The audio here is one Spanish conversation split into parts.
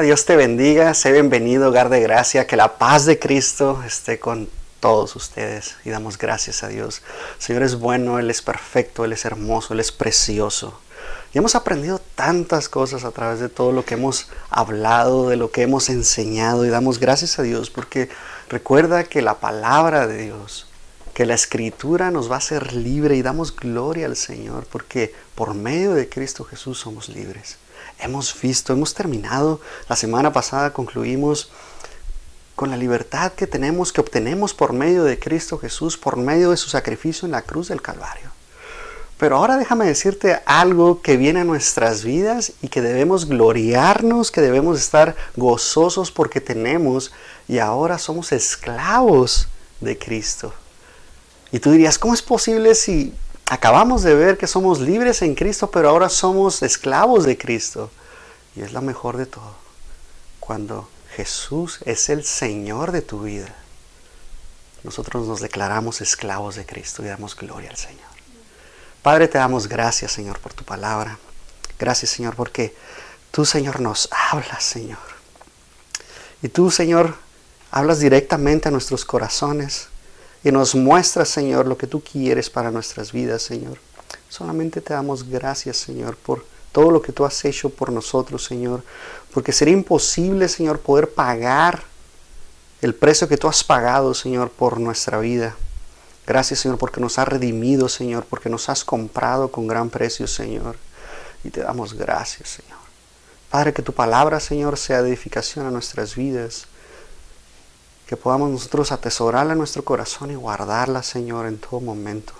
Dios te bendiga, sé bienvenido, hogar de gracia, que la paz de Cristo esté con todos ustedes y damos gracias a Dios. Señor es bueno, Él es perfecto, Él es hermoso, Él es precioso. Y hemos aprendido tantas cosas a través de todo lo que hemos hablado, de lo que hemos enseñado y damos gracias a Dios porque recuerda que la palabra de Dios, que la escritura nos va a hacer libre y damos gloria al Señor porque por medio de Cristo Jesús somos libres. Hemos visto, hemos terminado, la semana pasada concluimos con la libertad que tenemos, que obtenemos por medio de Cristo Jesús, por medio de su sacrificio en la cruz del Calvario. Pero ahora déjame decirte algo que viene a nuestras vidas y que debemos gloriarnos, que debemos estar gozosos porque tenemos y ahora somos esclavos de Cristo. Y tú dirías, ¿cómo es posible si acabamos de ver que somos libres en Cristo, pero ahora somos esclavos de Cristo? Y es lo mejor de todo. Cuando Jesús es el Señor de tu vida, nosotros nos declaramos esclavos de Cristo y damos gloria al Señor. Padre, te damos gracias, Señor, por tu palabra. Gracias, Señor, porque tú, Señor, nos hablas, Señor. Y tú, Señor, hablas directamente a nuestros corazones y nos muestras, Señor, lo que tú quieres para nuestras vidas, Señor. Solamente te damos gracias, Señor, por todo lo que tú has hecho por nosotros, Señor. Porque sería imposible, Señor, poder pagar el precio que tú has pagado, Señor, por nuestra vida. Gracias, Señor, porque nos has redimido, Señor, porque nos has comprado con gran precio, Señor. Y te damos gracias, Señor. Padre, que tu palabra, Señor, sea de edificación a nuestras vidas. Que podamos nosotros atesorarla en nuestro corazón y guardarla, Señor, en todo momento.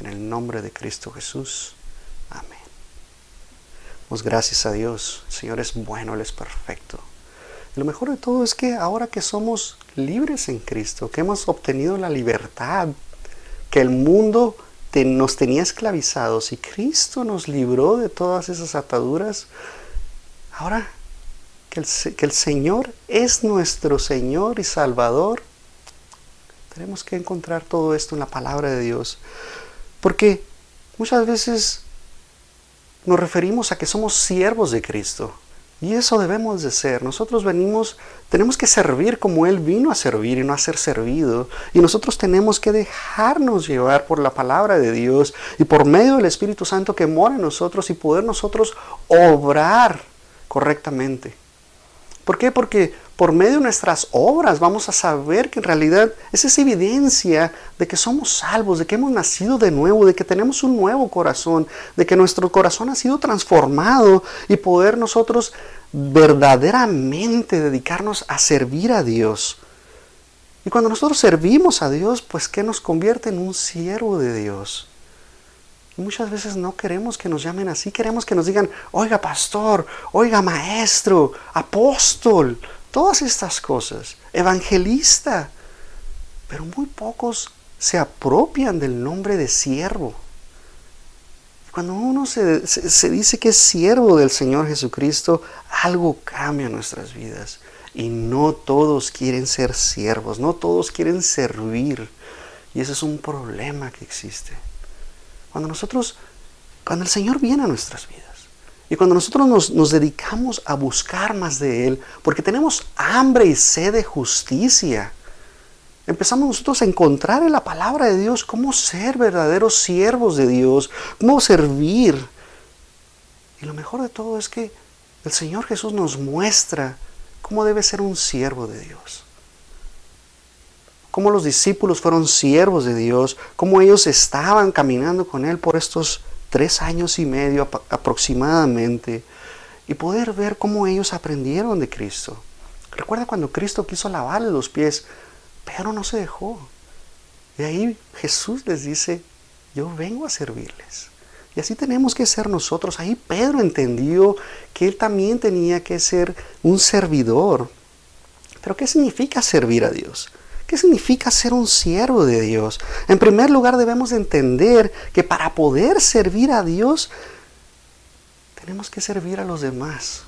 En el nombre de Cristo Jesús. Amén. Damos gracias a Dios. El Señor es bueno, Él es perfecto. Lo mejor de todo es que ahora que somos libres en Cristo, que hemos obtenido la libertad, que el mundo nos tenía esclavizados y Cristo nos libró de todas esas ataduras, ahora que el, Señor es nuestro Señor y Salvador, tenemos que encontrar todo esto en la palabra de Dios. Porque muchas veces nos referimos a que somos siervos de Cristo. Y eso debemos de ser. Nosotros venimos, tenemos que servir como Él vino a servir y no a ser servido. Y nosotros tenemos que dejarnos llevar por la palabra de Dios y por medio del Espíritu Santo que mora en nosotros y poder nosotros obrar correctamente. ¿Por qué? Porque por medio de nuestras obras vamos a saber que en realidad esa es evidencia de que somos salvos, de que hemos nacido de nuevo, de que tenemos un nuevo corazón, de que nuestro corazón ha sido transformado y poder nosotros verdaderamente dedicarnos a servir a Dios. Y cuando nosotros servimos a Dios, pues ¿qué nos convierte en un siervo de Dios? Muchas veces no queremos que nos llamen así, queremos que nos digan, oiga pastor, oiga maestro, apóstol, todas estas cosas, evangelista. Pero muy pocos se apropian del nombre de siervo. Cuando uno se, se, dice que es siervo del Señor Jesucristo, algo cambia en nuestras vidas. Y no todos quieren ser siervos, no todos quieren servir. Y ese es un problema que existe. Cuando nosotros, cuando el Señor viene a nuestras vidas y cuando nosotros nos, nos dedicamos a buscar más de Él, porque tenemos hambre y sed de justicia, empezamos nosotros a encontrar en la palabra de Dios cómo ser verdaderos siervos de Dios, cómo servir. Y lo mejor de todo es que el Señor Jesús nos muestra cómo debe ser un siervo de Dios cómo los discípulos fueron siervos de Dios, cómo ellos estaban caminando con Él por estos tres años y medio aproximadamente, y poder ver cómo ellos aprendieron de Cristo. Recuerda cuando Cristo quiso lavarle los pies, pero no se dejó. Y ahí Jesús les dice, yo vengo a servirles. Y así tenemos que ser nosotros. Ahí Pedro entendió que él también tenía que ser un servidor. Pero ¿qué significa servir a Dios? ¿Qué significa ser un siervo de Dios? En primer lugar debemos entender que para poder servir a Dios tenemos que servir a los demás.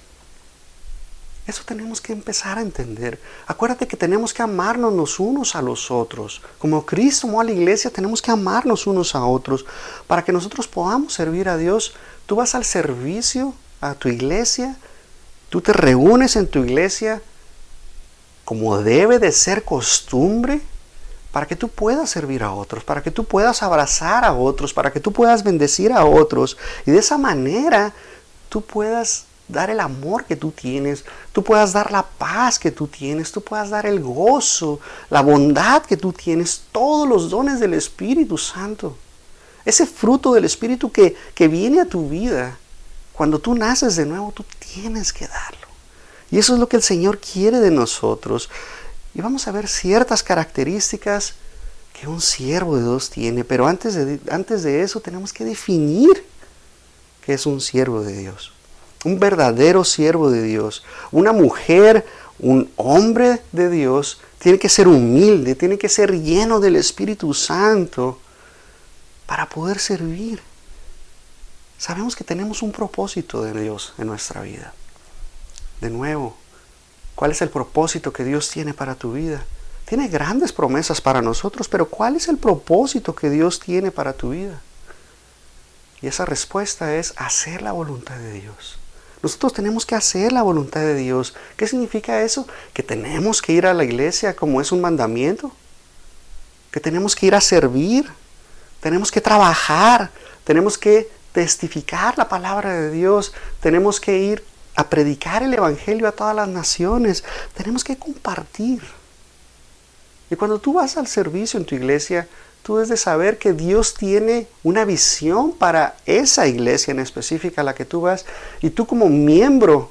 Eso tenemos que empezar a entender. Acuérdate que tenemos que amarnos los unos a los otros. Como Cristo amó a la iglesia, tenemos que amarnos unos a otros para que nosotros podamos servir a Dios. Tú vas al servicio, a tu iglesia, Tú te reúnes en tu iglesia como debe de ser costumbre para que tú puedas servir a otros, para que tú puedas abrazar a otros, para que tú puedas bendecir a otros y de esa manera tú puedas dar el amor que tú tienes, tú puedas dar la paz que tú tienes, tú puedas dar el gozo, la bondad que tú tienes, todos los dones del Espíritu Santo. Ese fruto del Espíritu que, que viene a tu vida, cuando tú naces de nuevo, tú tienes que darlo. Y eso es lo que el Señor quiere de nosotros. Y vamos a ver ciertas características que un siervo de Dios tiene, pero antes de, antes de eso tenemos que definir qué es un siervo de Dios un verdadero siervo de Dios, una mujer, un hombre de Dios, tiene que ser humilde, tiene que ser lleno del Espíritu Santo para poder servir. Sabemos que tenemos un propósito de Dios en nuestra vida. De nuevo, ¿cuál es el propósito que Dios tiene para tu vida? Tiene grandes promesas para nosotros, pero ¿cuál es el propósito que Dios tiene para tu vida? Y esa respuesta es hacer la voluntad de Dios. Nosotros tenemos que hacer la voluntad de Dios. ¿Qué significa eso? Que tenemos que ir a la iglesia como es un mandamiento. Que tenemos que ir a servir. Tenemos que trabajar. Tenemos que testificar la palabra de Dios. Tenemos que ir a predicar el Evangelio a todas las naciones. Tenemos que compartir. Y cuando tú vas al servicio en tu iglesia, tú debes de saber que Dios tiene una visión para esa iglesia en específica a la que tú vas y tú como miembro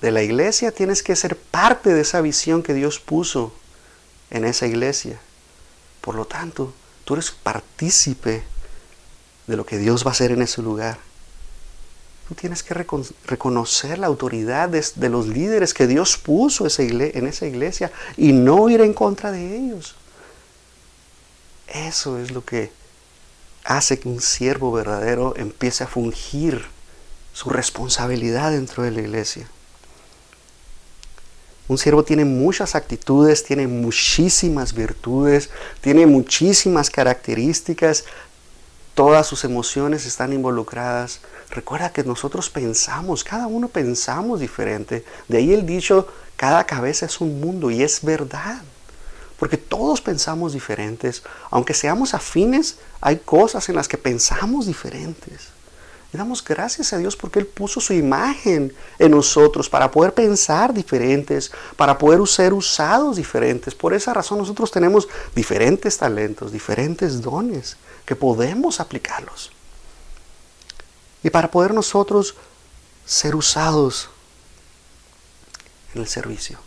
de la iglesia tienes que ser parte de esa visión que Dios puso en esa iglesia. Por lo tanto, tú eres partícipe de lo que Dios va a hacer en ese lugar. Tú tienes que reconocer la autoridad de, los líderes que Dios puso en esa iglesia y no ir en contra de ellos. Eso es lo que hace que un siervo verdadero empiece a fungir su responsabilidad dentro de la iglesia. Un siervo tiene muchas actitudes, tiene muchísimas virtudes, tiene muchísimas características, todas sus emociones están involucradas. Recuerda que nosotros pensamos, cada uno pensamos diferente. De ahí el dicho, cada cabeza es un mundo y es verdad. Porque todos pensamos diferentes. Aunque seamos afines, hay cosas en las que pensamos diferentes. Y damos gracias a Dios porque Él puso su imagen en nosotros para poder pensar diferentes, para poder ser usados diferentes. Por esa razón nosotros tenemos diferentes talentos, diferentes dones que podemos aplicarlos. Y para poder nosotros ser usados en el servicio.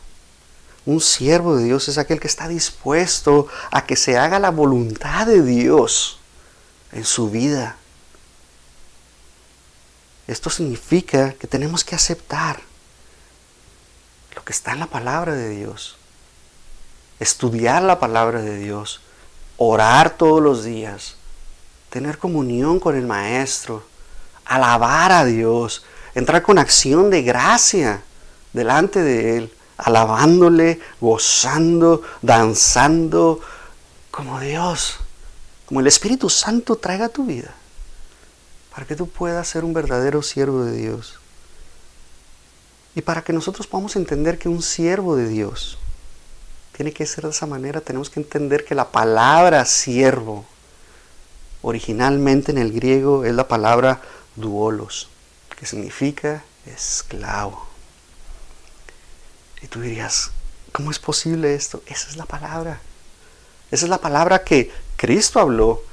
Un siervo de Dios es aquel que está dispuesto a que se haga la voluntad de Dios en su vida. Esto significa que tenemos que aceptar lo que está en la palabra de Dios, estudiar la palabra de Dios, orar todos los días, tener comunión con el Maestro, alabar a Dios, entrar con acción de gracia delante de Él alabándole, gozando, danzando, como Dios, como el Espíritu Santo traiga tu vida, para que tú puedas ser un verdadero siervo de Dios. Y para que nosotros podamos entender que un siervo de Dios tiene que ser de esa manera, tenemos que entender que la palabra siervo, originalmente en el griego, es la palabra duolos, que significa esclavo. Y tú dirías, ¿cómo es posible esto? Esa es la palabra. Esa es la palabra que Cristo habló,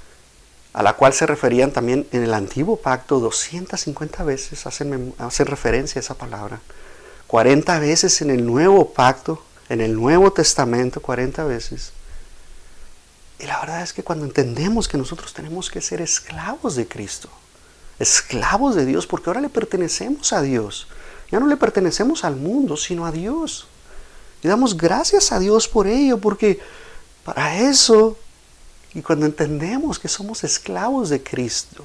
a la cual se referían también en el antiguo pacto 250 veces, hacen, hacen referencia a esa palabra. 40 veces en el nuevo pacto, en el Nuevo Testamento, 40 veces. Y la verdad es que cuando entendemos que nosotros tenemos que ser esclavos de Cristo, esclavos de Dios, porque ahora le pertenecemos a Dios, ya no le pertenecemos al mundo, sino a Dios. Y damos gracias a Dios por ello, porque para eso, y cuando entendemos que somos esclavos de Cristo,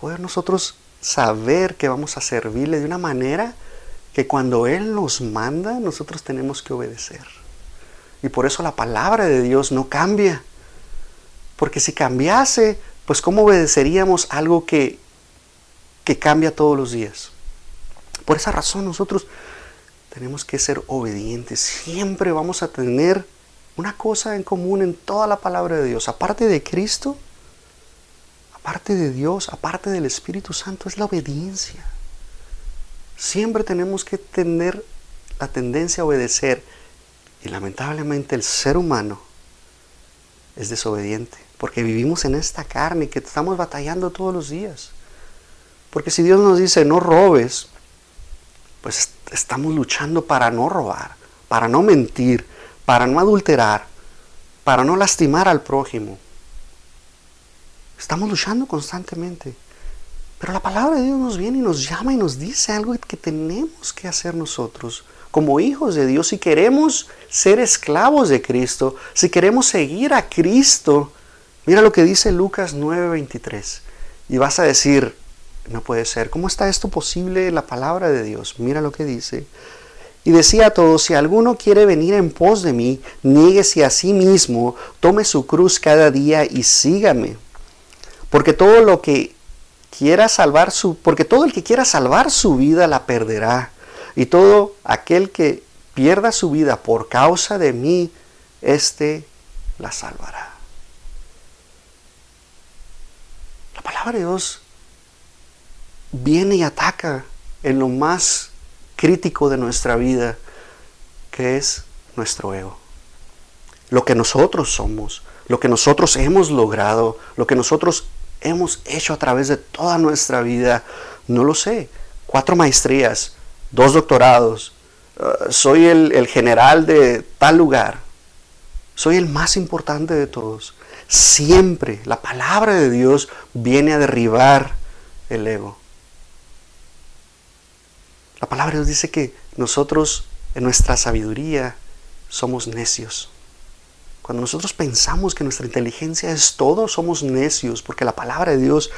poder nosotros saber que vamos a servirle de una manera que cuando Él nos manda, nosotros tenemos que obedecer. Y por eso la palabra de Dios no cambia. Porque si cambiase, pues ¿cómo obedeceríamos algo que que cambia todos los días. Por esa razón nosotros tenemos que ser obedientes. Siempre vamos a tener una cosa en común en toda la palabra de Dios. Aparte de Cristo, aparte de Dios, aparte del Espíritu Santo, es la obediencia. Siempre tenemos que tener la tendencia a obedecer. Y lamentablemente el ser humano es desobediente. Porque vivimos en esta carne que estamos batallando todos los días. Porque si Dios nos dice no robes, pues estamos luchando para no robar, para no mentir, para no adulterar, para no lastimar al prójimo. Estamos luchando constantemente. Pero la palabra de Dios nos viene y nos llama y nos dice algo que tenemos que hacer nosotros como hijos de Dios. Si queremos ser esclavos de Cristo, si queremos seguir a Cristo, mira lo que dice Lucas 9:23. Y vas a decir, no puede ser, ¿cómo está esto posible la palabra de Dios? Mira lo que dice. Y decía a todos, si alguno quiere venir en pos de mí, niéguese a sí mismo, tome su cruz cada día y sígame. Porque todo lo que quiera salvar su, porque todo el que quiera salvar su vida la perderá. Y todo aquel que pierda su vida por causa de mí, éste la salvará. La palabra de Dios viene y ataca en lo más crítico de nuestra vida, que es nuestro ego. Lo que nosotros somos, lo que nosotros hemos logrado, lo que nosotros hemos hecho a través de toda nuestra vida, no lo sé. Cuatro maestrías, dos doctorados, uh, soy el, el general de tal lugar, soy el más importante de todos. Siempre la palabra de Dios viene a derribar el ego. La palabra Dios dice que nosotros en nuestra sabiduría somos necios. Cuando nosotros pensamos que nuestra inteligencia es todo, somos necios, porque la palabra de Dios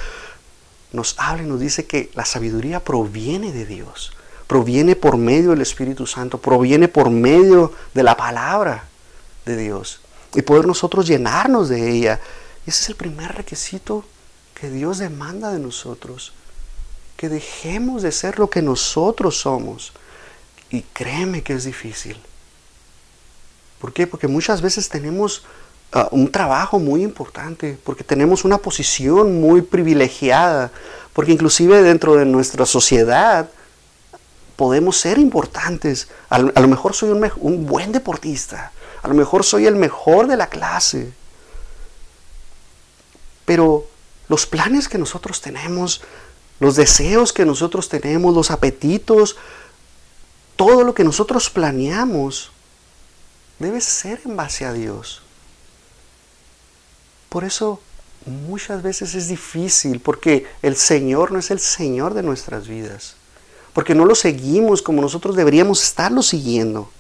nos habla y nos dice que la sabiduría proviene de Dios, proviene por medio del Espíritu Santo, proviene por medio de la palabra de Dios y poder nosotros llenarnos de ella. Ese es el primer requisito que Dios demanda de nosotros que dejemos de ser lo que nosotros somos. Y créeme que es difícil. ¿Por qué? Porque muchas veces tenemos ah, un trabajo muy importante, porque tenemos una posición muy privilegiada, porque inclusive dentro de nuestra sociedad podemos ser importantes. A, lo mejor soy un, un buen deportista, a lo mejor soy el mejor de la clase. Pero los planes que nosotros tenemos los deseos que nosotros tenemos, los apetitos, todo lo que nosotros planeamos, debe ser en base a Dios. Por eso muchas veces es difícil, porque el Señor no es el Señor de nuestras vidas, porque no lo seguimos como nosotros deberíamos estarlo siguiendo.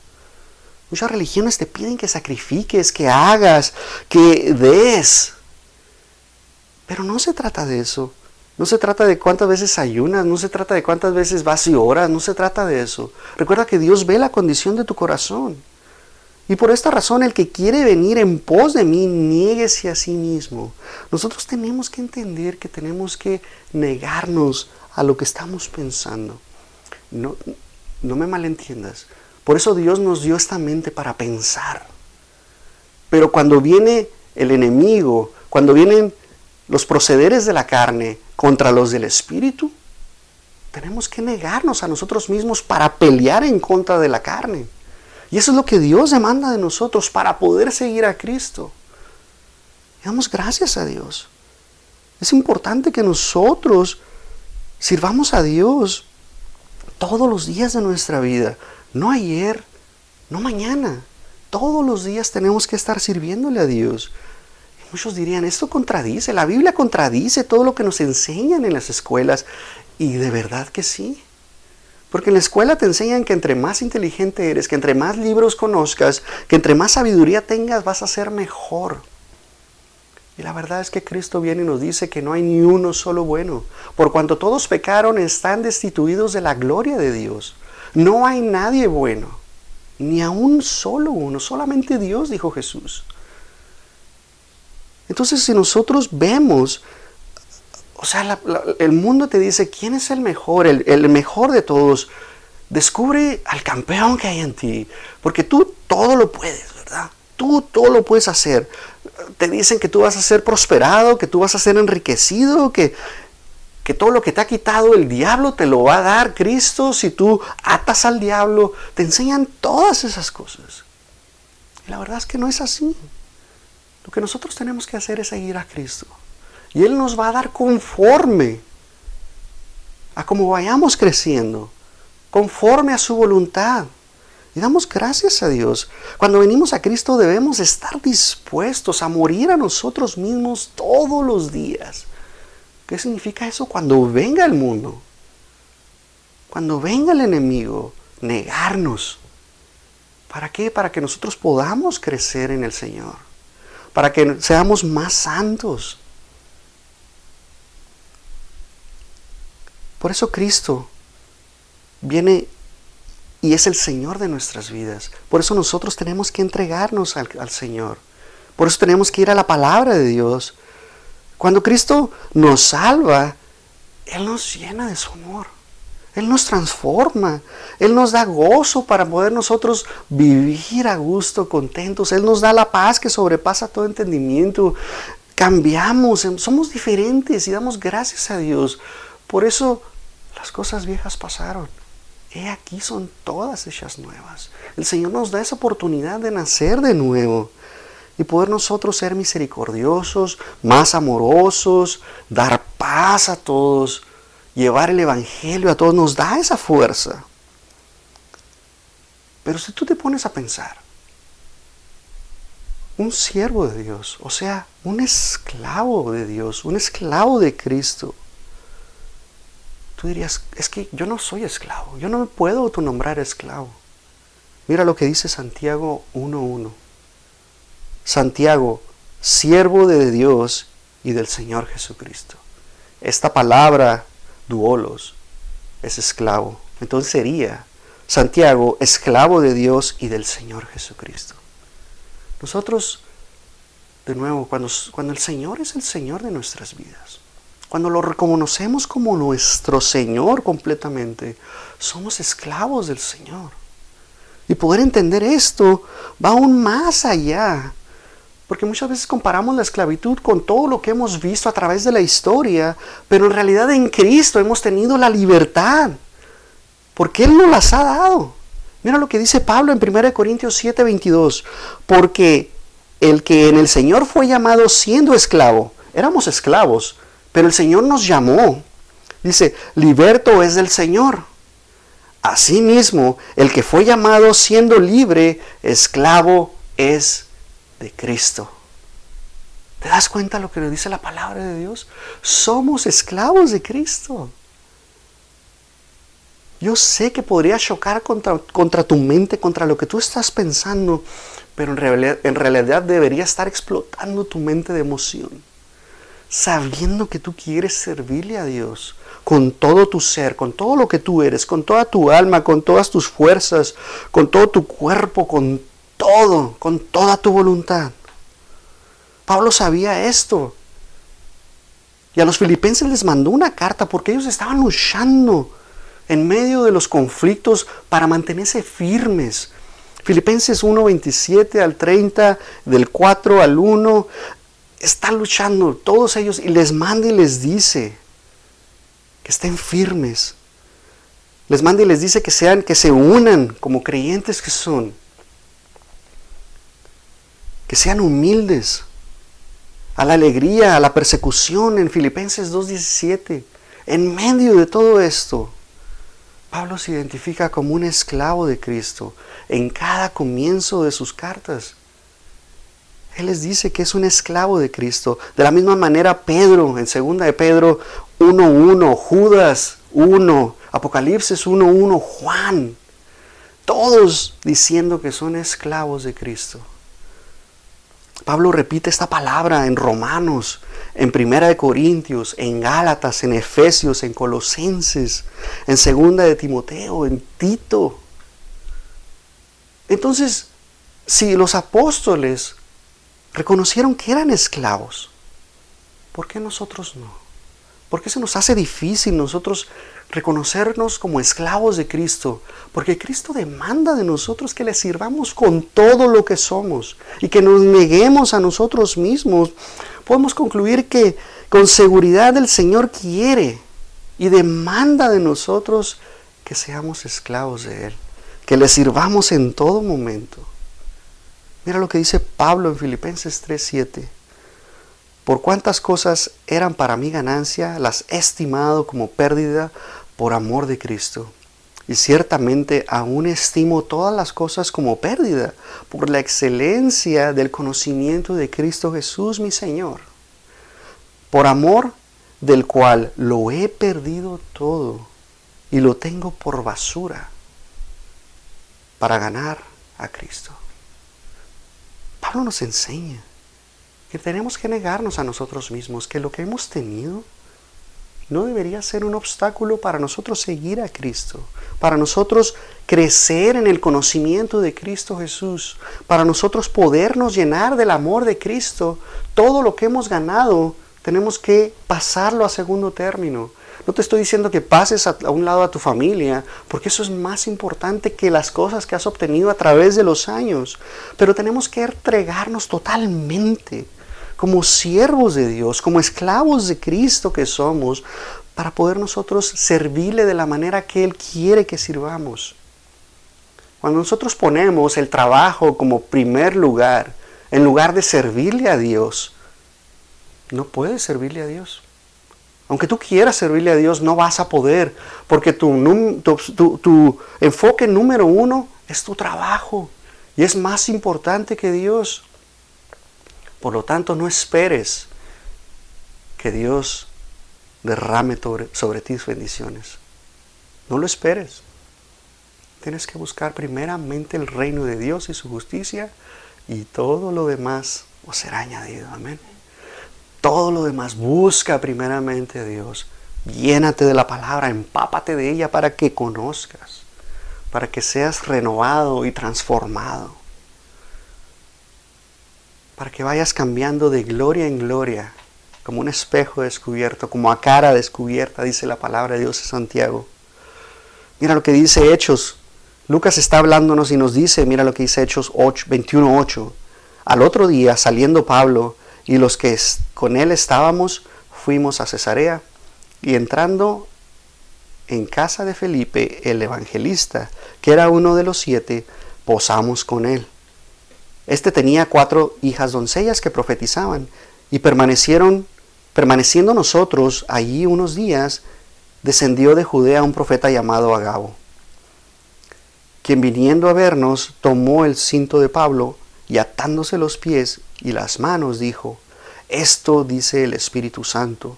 Muchas religiones te piden que sacrifiques, que hagas, que des. Pero no se trata de eso. No se trata de cuántas veces ayunas, no se trata de cuántas veces vas y oras, no se trata de eso. Recuerda que Dios ve la condición de tu corazón. Y por esta razón el que quiere venir en pos de mí, niéguese a sí mismo. Nosotros tenemos que entender que tenemos que negarnos a lo que estamos pensando. No, no me malentiendas. Por eso Dios nos dio esta mente para pensar. Pero cuando viene el enemigo, cuando vienen los procederes de la carne contra los del Espíritu, tenemos que negarnos a nosotros mismos para pelear en contra de la carne. Y eso es lo que Dios demanda de nosotros para poder seguir a Cristo. damos gracias a Dios. Es importante que nosotros sirvamos a Dios todos los días de nuestra vida. No ayer, no mañana. Todos los días tenemos que estar sirviéndole a Dios. Muchos dirían, esto contradice, la Biblia contradice todo lo que nos enseñan en las escuelas. Y de verdad que sí. Porque en la escuela te enseñan que entre más inteligente eres, que entre más libros conozcas, que entre más sabiduría tengas, vas a ser mejor. Y la verdad es que Cristo viene y nos dice que no hay ni uno solo bueno. Por cuanto todos pecaron, están destituidos de la gloria de Dios. No hay nadie bueno, ni a un solo uno, solamente Dios, dijo Jesús. Entonces, si nosotros vemos o sea, el mundo te dice, ¿quién es el mejor? El, mejor de todos. Descubre al campeón que hay en ti, porque tú todo lo puedes, ¿verdad? Tú todo lo puedes hacer. Te dicen que tú vas a ser prosperado, que tú vas a ser enriquecido, que, que todo lo que te ha quitado el diablo te lo va a dar Cristo si tú atas al diablo. Te enseñan todas esas cosas. Y la verdad es que no es así. Lo que nosotros tenemos que hacer es seguir a Cristo. Y Él nos va a dar conforme a cómo vayamos creciendo, conforme a su voluntad. Y damos gracias a Dios. Cuando venimos a Cristo debemos estar dispuestos a morir a nosotros mismos todos los días. ¿Qué significa eso? Cuando venga el mundo, cuando venga el enemigo, negarnos. ¿Para qué? Para que nosotros podamos crecer en el Señor. Para que seamos más santos. Por eso Cristo viene y es el Señor de nuestras vidas. Por eso nosotros tenemos que entregarnos al, Señor. Por eso tenemos que ir a la palabra de Dios. Cuando Cristo nos salva, Él nos llena de su amor. Él nos transforma. Él nos da gozo para poder nosotros vivir a gusto, contentos. Él nos da la paz que sobrepasa todo entendimiento. Cambiamos, somos diferentes y damos gracias a Dios. Por eso las cosas viejas pasaron he aquí son todas hechas nuevas. El Señor nos da esa oportunidad de nacer de nuevo y poder nosotros ser misericordiosos, más amorosos, dar paz a todos, llevar el Evangelio a todos, nos da esa fuerza. Pero si tú te pones a pensar, un siervo de Dios, o sea, un esclavo de Dios, un esclavo de Cristo, tú dirías, es que yo no soy esclavo, yo no me puedo autonombrar esclavo. Mira lo que dice Santiago 1.1. Santiago, siervo de Dios y del Señor Jesucristo. Esta palabra, duolos, es esclavo. Entonces sería Santiago, esclavo de Dios y del Señor Jesucristo. Nosotros, de nuevo, cuando, cuando el Señor es el Señor de nuestras vidas, cuando lo reconocemos como nuestro Señor completamente, somos esclavos del Señor. Y poder entender esto va aún más allá. Porque muchas veces comparamos la esclavitud con todo lo que hemos visto a través de la historia, pero en realidad en Cristo hemos tenido la libertad, porque Él nos las ha dado. Mira lo que dice Pablo en 1 Corintios 7, 22, porque el que en el Señor fue llamado siendo esclavo, éramos esclavos, pero el Señor nos llamó. Dice, liberto es del Señor. Asimismo, el que fue llamado siendo libre, esclavo es de Cristo. ¿Te das cuenta lo que le dice la palabra de Dios? Somos esclavos de Cristo. Yo sé que podría chocar contra, contra, tu mente, contra lo que tú estás pensando, pero en realidad, en realidad debería estar explotando tu mente de emoción sabiendo que tú quieres servirle a Dios con todo tu ser, con todo lo que tú eres, con toda tu alma, con todas tus fuerzas, con todo tu cuerpo, con todo, con toda tu voluntad. Pablo sabía esto. Y a los filipenses les mandó una carta porque ellos estaban luchando en medio de los conflictos para mantenerse firmes. Filipenses 1, 27 al 30, del 4 al 1, están luchando todos ellos y les manda y les dice que estén firmes. Les manda y les dice que sean, que se unan como creyentes que son. Que sean humildes a la alegría, a la persecución en Filipenses 2.17. En medio de todo esto, Pablo se identifica como un esclavo de Cristo en cada comienzo de sus cartas. Él les dice que es un esclavo de Cristo. De la misma manera Pedro, en segunda de Pedro 1.1, Judas 1, Apocalipsis 1.1, Juan. Todos diciendo que son esclavos de Cristo. Pablo repite esta palabra en Romanos, en Primera de Corintios, en Gálatas, en Efesios, en Colosenses, en Segunda de Timoteo, en Tito. Entonces, si los Reconocieron que eran esclavos. ¿Por qué nosotros no? ¿Por qué se nos hace difícil nosotros reconocernos como esclavos de Cristo? Porque Cristo demanda de nosotros que le sirvamos con todo lo que somos y que nos neguemos a nosotros mismos. Podemos concluir que con seguridad el Señor quiere y demanda de nosotros que seamos esclavos de Él, que le sirvamos en todo momento. Mira lo que dice Pablo en Filipenses 3:7. Por cuántas cosas eran para mí ganancia, las he estimado como pérdida por amor de Cristo. Y ciertamente aún estimo todas las cosas como pérdida por la excelencia del conocimiento de Cristo Jesús mi Señor. Por amor del cual lo he perdido todo y lo tengo por basura para ganar a Cristo. Pablo nos enseña que tenemos que negarnos a nosotros mismos, que lo que hemos tenido no debería ser un obstáculo para nosotros seguir a Cristo, para nosotros crecer en el conocimiento de Cristo Jesús, para nosotros podernos llenar del amor de Cristo. Todo lo que hemos ganado tenemos que pasarlo a segundo término. No te estoy diciendo que pases a, un lado a tu familia, porque eso es más importante que las cosas que has obtenido a través de los años. Pero tenemos que entregarnos totalmente como siervos de Dios, como esclavos de Cristo que somos, para poder nosotros servirle de la manera que Él quiere que sirvamos. Cuando nosotros ponemos el trabajo como primer lugar, en lugar de servirle a Dios, no puedes servirle a Dios. Aunque tú quieras servirle a Dios, no vas a poder, porque tu, tu, enfoque número uno es tu trabajo y es más importante que Dios. Por lo tanto, no esperes que Dios derrame sobre, ti sus bendiciones. No lo esperes. Tienes que buscar primeramente el reino de Dios y su justicia y todo lo demás os será añadido. Amén todo lo demás. Busca primeramente a Dios. Llénate de la palabra, empápate de ella para que conozcas, para que seas renovado y transformado, para que vayas cambiando de gloria en gloria, como un espejo descubierto, como a cara descubierta, dice la palabra de Dios en Santiago. Mira lo que dice Hechos. Lucas está hablándonos y nos dice, mira lo que dice Hechos 8, 21.8. Al otro día, saliendo Pablo, y los que con él estábamos fuimos a Cesarea y entrando en casa de Felipe el evangelista, que era uno de los siete, posamos con él. Este tenía cuatro hijas doncellas que profetizaban y permanecieron, permaneciendo nosotros allí unos días, descendió de Judea un profeta llamado Agabo, quien viniendo a vernos tomó el cinto de Pablo y atándose los pies y las manos dijo, Esto dice el Espíritu Santo,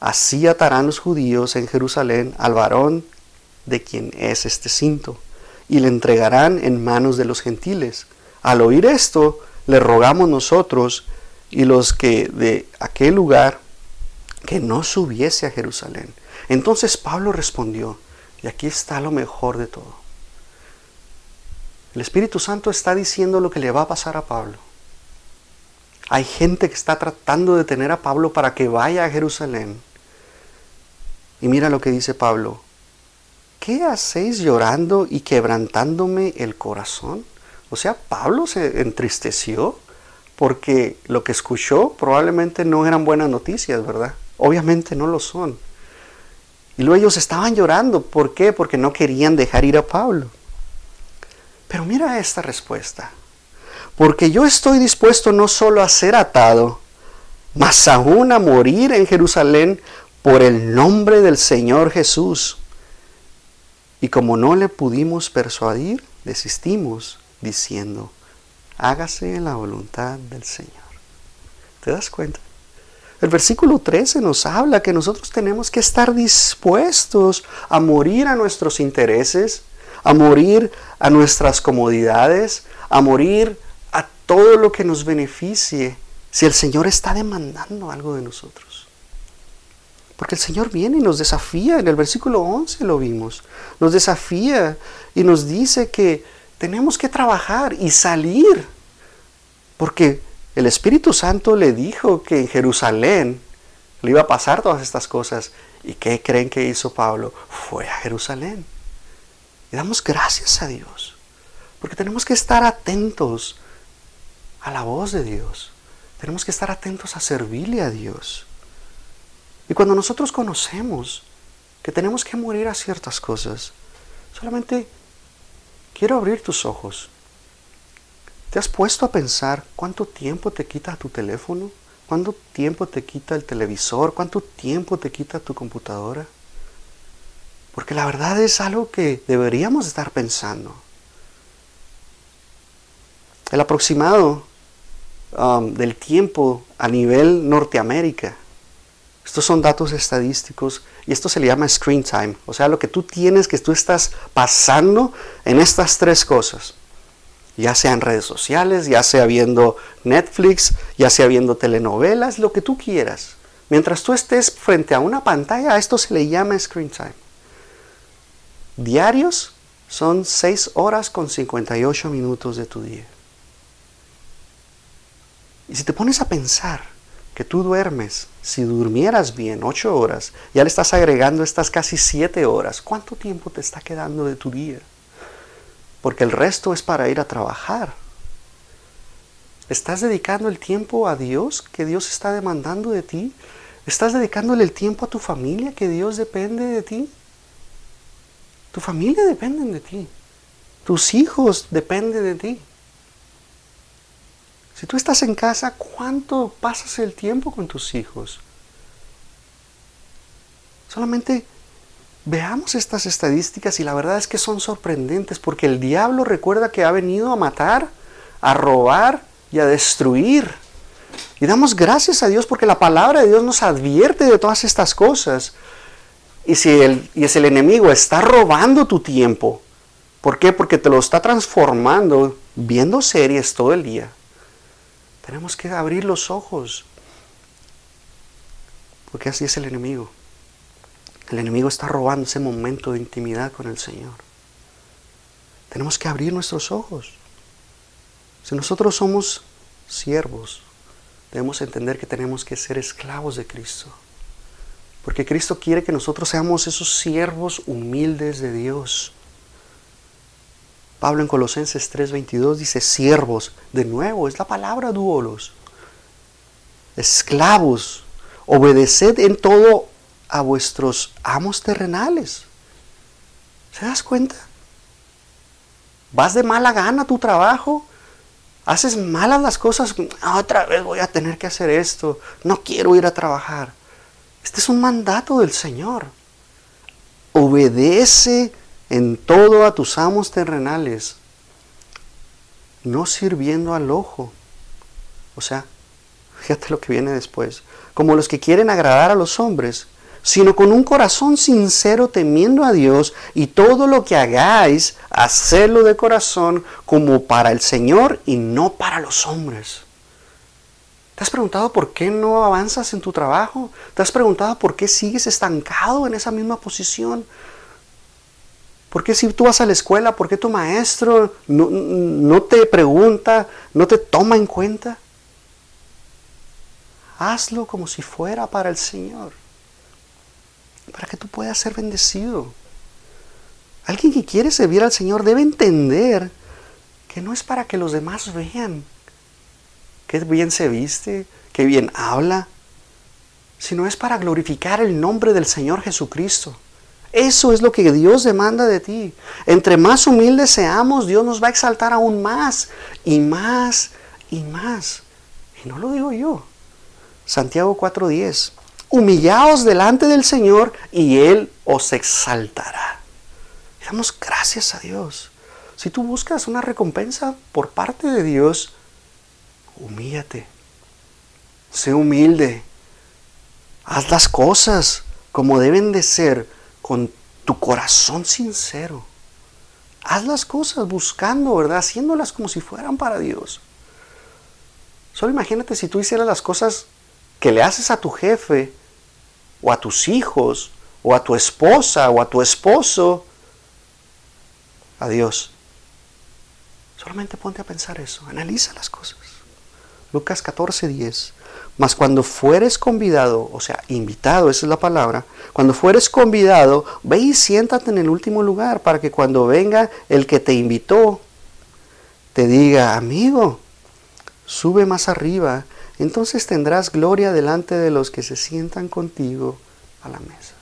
así atarán los judíos en Jerusalén al varón de quien es este cinto, y le entregarán en manos de los gentiles. Al oír esto, le rogamos nosotros y los que de aquel lugar que no subiese a Jerusalén. Entonces Pablo respondió, y aquí está lo mejor de todo. El Espíritu Santo está diciendo lo que le va a pasar a Pablo. Hay gente que está tratando de tener a Pablo para que vaya a Jerusalén. Y mira lo que dice Pablo. ¿Qué hacéis llorando y quebrantándome el corazón? O sea, Pablo se entristeció porque lo que escuchó probablemente no eran buenas noticias, ¿verdad? Obviamente no lo son. Y luego ellos estaban llorando. ¿Por qué? Porque no querían dejar ir a Pablo. Pero mira esta respuesta. Porque yo estoy dispuesto no solo a ser atado, mas aún a morir en Jerusalén por el nombre del Señor Jesús. Y como no le pudimos persuadir, desistimos diciendo, hágase la voluntad del Señor. ¿Te das cuenta? El versículo 13 nos habla que nosotros tenemos que estar dispuestos a morir a nuestros intereses, a morir a nuestras comodidades, a morir a todo lo que nos beneficie, si el Señor está demandando algo de nosotros. Porque el Señor viene y nos desafía, en el versículo 11 lo vimos, nos desafía y nos dice que tenemos que trabajar y salir, porque el Espíritu Santo le dijo que en Jerusalén le iba a pasar todas estas cosas. ¿Y qué creen que hizo Pablo? Fue a Jerusalén. Y damos gracias a Dios. Porque tenemos que estar atentos a la voz de Dios. Tenemos que estar atentos a servirle a Dios. Y cuando nosotros conocemos que tenemos que morir a ciertas cosas, solamente quiero abrir tus ojos. ¿Te has puesto a pensar cuánto tiempo te quita tu teléfono? ¿Cuánto tiempo te quita el televisor? ¿Cuánto tiempo te quita tu computadora? Porque la verdad es algo que deberíamos estar pensando. El aproximado um, del tiempo a nivel Norteamérica. Estos son datos estadísticos y esto se le llama screen time. O sea, lo que tú tienes que tú estás pasando en estas tres cosas. Ya sea en redes sociales, ya sea viendo Netflix, ya sea viendo telenovelas, lo que tú quieras. Mientras tú estés frente a una pantalla, a esto se le llama screen time diarios son 6 horas con 58 minutos de tu día. Y si te pones a pensar que tú duermes, si durmieras bien 8 horas, ya le estás agregando estas casi 7 horas, ¿cuánto tiempo te está quedando de tu día? Porque el resto es para ir a trabajar. ¿Estás dedicando el tiempo a Dios que Dios está demandando de ti? ¿Estás dedicándole el tiempo a tu familia que Dios depende de ti? Tu familia depende de ti. Tus hijos dependen de ti. Si tú estás en casa, ¿cuánto pasas el tiempo con tus hijos? Solamente veamos estas estadísticas y la verdad es que son sorprendentes porque el diablo recuerda que ha venido a matar, a robar y a destruir. Y damos gracias a Dios porque la palabra de Dios nos advierte de todas estas cosas. Y si el, y el enemigo está robando tu tiempo, ¿por qué? Porque te lo está transformando viendo series todo el día. Tenemos que abrir los ojos. Porque así es el enemigo. El enemigo está robando ese momento de intimidad con el Señor. Tenemos que abrir nuestros ojos. Si nosotros somos siervos, debemos entender que tenemos que ser esclavos de Cristo. Porque Cristo quiere que nosotros seamos esos siervos humildes de Dios. Pablo en Colosenses 3:22 dice siervos. De nuevo, es la palabra duolos. Esclavos, obedeced en todo a vuestros amos terrenales. ¿Se das cuenta? Vas de mala gana a tu trabajo. Haces malas las cosas. Otra vez voy a tener que hacer esto. No quiero ir a trabajar. Este es un mandato del Señor. Obedece en todo a tus amos terrenales, no sirviendo al ojo. O sea, fíjate lo que viene después. Como los que quieren agradar a los hombres, sino con un corazón sincero temiendo a Dios y todo lo que hagáis, hacerlo de corazón como para el Señor y no para los hombres. ¿Te has preguntado por qué no avanzas en tu trabajo? ¿Te has preguntado por qué sigues estancado en esa misma posición? ¿Por qué si tú vas a la escuela, por qué tu maestro no, no te pregunta, no te toma en cuenta? Hazlo como si fuera para el Señor, para que tú puedas ser bendecido. Alguien que quiere servir al Señor debe entender que no es para que los demás vean qué bien se viste, qué bien habla, sino es para glorificar el nombre del Señor Jesucristo. Eso es lo que Dios demanda de ti. Entre más humildes seamos, Dios nos va a exaltar aún más y más y más. Y no lo digo yo. Santiago 4:10. Humillaos delante del Señor y Él os exaltará. damos gracias a Dios. Si tú buscas una recompensa por parte de Dios, humíllate. Sé humilde. Haz las cosas como deben de ser con tu corazón sincero. Haz las cosas buscando, ¿verdad? Haciéndolas como si fueran para Dios. Solo imagínate si tú hicieras las cosas que le haces a tu jefe, o a tus hijos, o a tu esposa, o a tu esposo, a Dios. Solamente ponte a pensar eso, analiza las cosas. Lucas 14, 10. Mas cuando fueres convidado, o sea, invitado, esa es la palabra, cuando fueres convidado, ve y siéntate en el último lugar para que cuando venga el que te invitó, te diga, amigo, sube más arriba, entonces tendrás gloria delante de los que se sientan contigo a la mesa.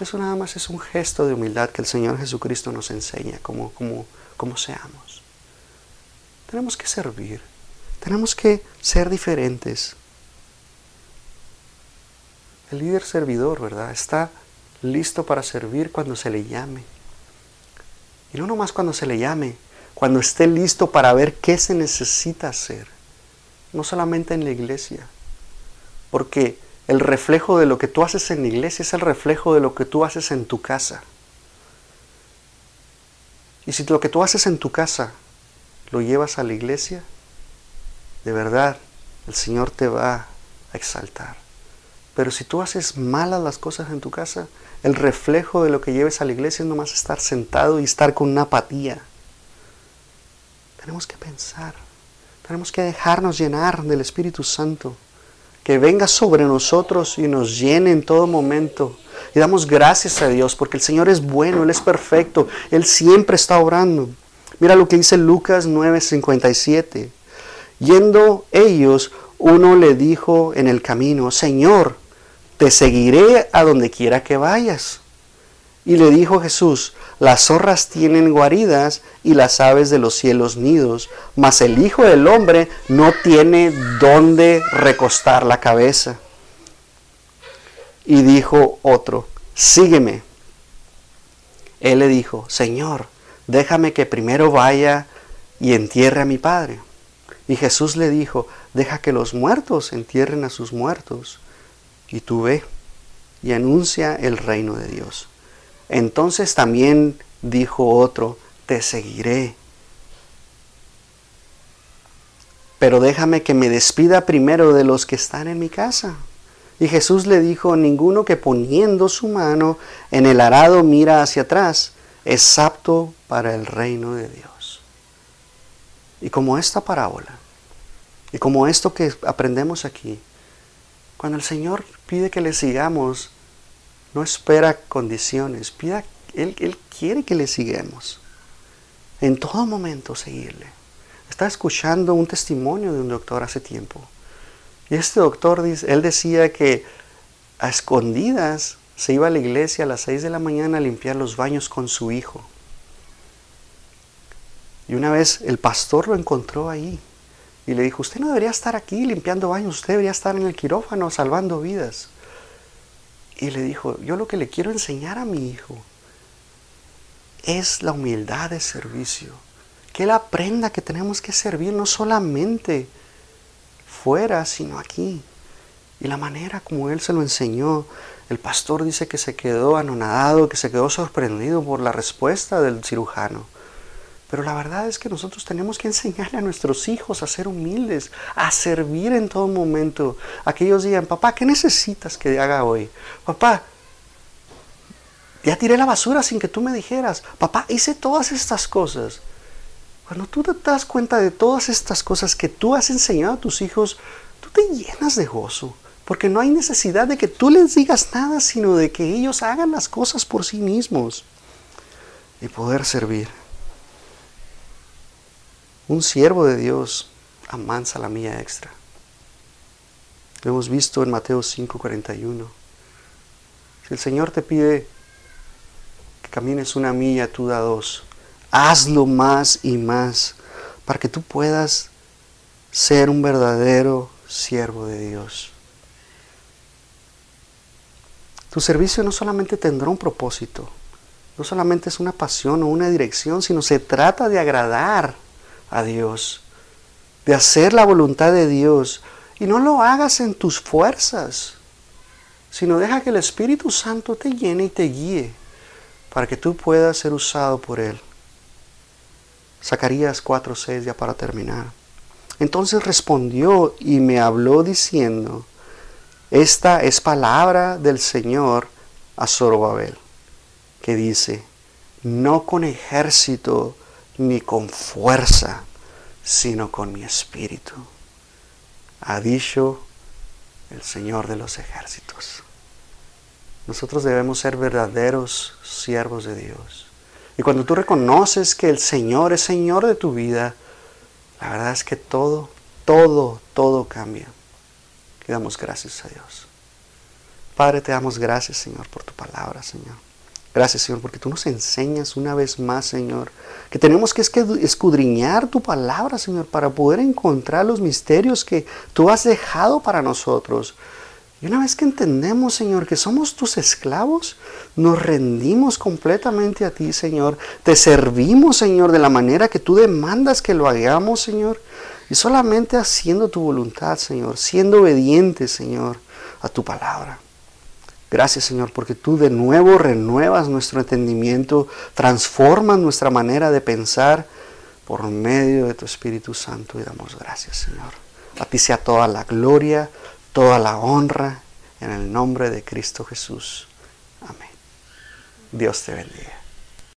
Eso nada más es un gesto de humildad que el Señor Jesucristo nos enseña como, como, como seamos. Tenemos que servir, tenemos que ser diferentes. El líder servidor, ¿verdad? Está listo para servir cuando se le llame. Y no nomás cuando se le llame, cuando esté listo para ver qué se necesita hacer. No solamente en la iglesia. Porque el reflejo de lo que tú haces en la iglesia es el reflejo de lo que tú haces en tu casa. Y si lo que tú haces en tu casa lo llevas a la iglesia, de verdad el Señor te va a exaltar. Pero si tú haces malas las cosas en tu casa, el reflejo de lo que lleves a la iglesia es nomás estar sentado y estar con una apatía. Tenemos que pensar, tenemos que dejarnos llenar del Espíritu Santo que venga sobre nosotros y nos llene en todo momento. Y damos gracias a Dios porque el Señor es bueno, Él es perfecto, Él siempre está obrando. Mira lo que dice Lucas 9:57. Yendo ellos, uno le dijo en el camino, Señor, te seguiré a donde quiera que vayas. Y le dijo Jesús, las zorras tienen guaridas y las aves de los cielos nidos, mas el Hijo del Hombre no tiene dónde recostar la cabeza. Y dijo otro, sígueme. Él le dijo, Señor, déjame que primero vaya y entierre a mi Padre. Y Jesús le dijo, deja que los muertos entierren a sus muertos. Y tú ve y anuncia el reino de Dios. Entonces también dijo otro, te seguiré. Pero déjame que me despida primero de los que están en mi casa. Y Jesús le dijo, ninguno que poniendo su mano en el arado mira hacia atrás es apto para el reino de Dios. Y como esta parábola, y como esto que aprendemos aquí, cuando el Señor pide que le sigamos, no espera condiciones, pida, él, él quiere que le sigamos. En todo momento seguirle. Estaba escuchando un testimonio de un doctor hace tiempo. Y este doctor, él decía que a escondidas se iba a la iglesia a las 6 de la mañana a limpiar los baños con su hijo. Y una vez el pastor lo encontró ahí y le dijo, usted no debería estar aquí limpiando baños, usted debería estar en el quirófano salvando vidas. Y le dijo, yo lo que le quiero enseñar a mi hijo es la humildad de servicio. Que él aprenda que tenemos que servir no solamente fuera, sino aquí. Y la manera como él se lo enseñó, el pastor dice que se quedó anonadado, que se quedó sorprendido por la respuesta del cirujano. Pero la verdad es que nosotros tenemos que enseñarle a nuestros hijos a ser humildes, a servir en todo momento. A que ellos digan, papá, ¿qué necesitas que haga hoy? Papá, ya tiré la basura sin que tú me dijeras. Papá, hice todas estas cosas. Cuando tú te das cuenta de todas estas cosas que tú has enseñado a tus hijos, tú te llenas de gozo. Porque no hay necesidad de que tú les digas nada, sino de que ellos hagan las cosas por sí mismos y poder servir. Un siervo de Dios amansa la mía extra. Lo hemos visto en Mateo 5:41. Si el Señor te pide que camines una milla, tú da dos. Hazlo más y más para que tú puedas ser un verdadero siervo de Dios. Tu servicio no solamente tendrá un propósito, no solamente es una pasión o una dirección, sino se trata de agradar a Dios, de hacer la voluntad de Dios. Y no lo hagas en tus fuerzas, sino deja que el Espíritu Santo te llene y te guíe para que tú puedas ser usado por Él. Zacarías 4:6 ya para terminar. Entonces respondió y me habló diciendo, esta es palabra del Señor a Zorobabel, que dice, no con ejército ni con fuerza, sino con mi espíritu. ha dicho el Señor de los ejércitos. Nosotros debemos ser verdaderos siervos de Dios. Y cuando tú reconoces que el Señor es Señor de tu vida, la verdad es que todo, todo, todo cambia. Y damos gracias a Dios. Padre, te damos gracias, Señor, por tu palabra, Señor. Gracias, Señor, porque tú nos enseñas una vez más, Señor, que tenemos que escudriñar tu palabra, Señor, para poder encontrar los misterios que tú has dejado para nosotros. Y una vez que entendemos, Señor, que somos tus esclavos, nos rendimos completamente a ti, Señor. Te servimos, Señor, de la manera que tú demandas que lo hagamos, Señor. Y solamente haciendo tu voluntad, Señor, siendo obedientes, Señor, a tu palabra. Gracias Señor porque tú de nuevo renuevas nuestro entendimiento, transformas nuestra manera de pensar por medio de tu Espíritu Santo y damos gracias Señor. A ti sea toda la gloria, toda la honra en el nombre de Cristo Jesús. Amén. Dios te bendiga.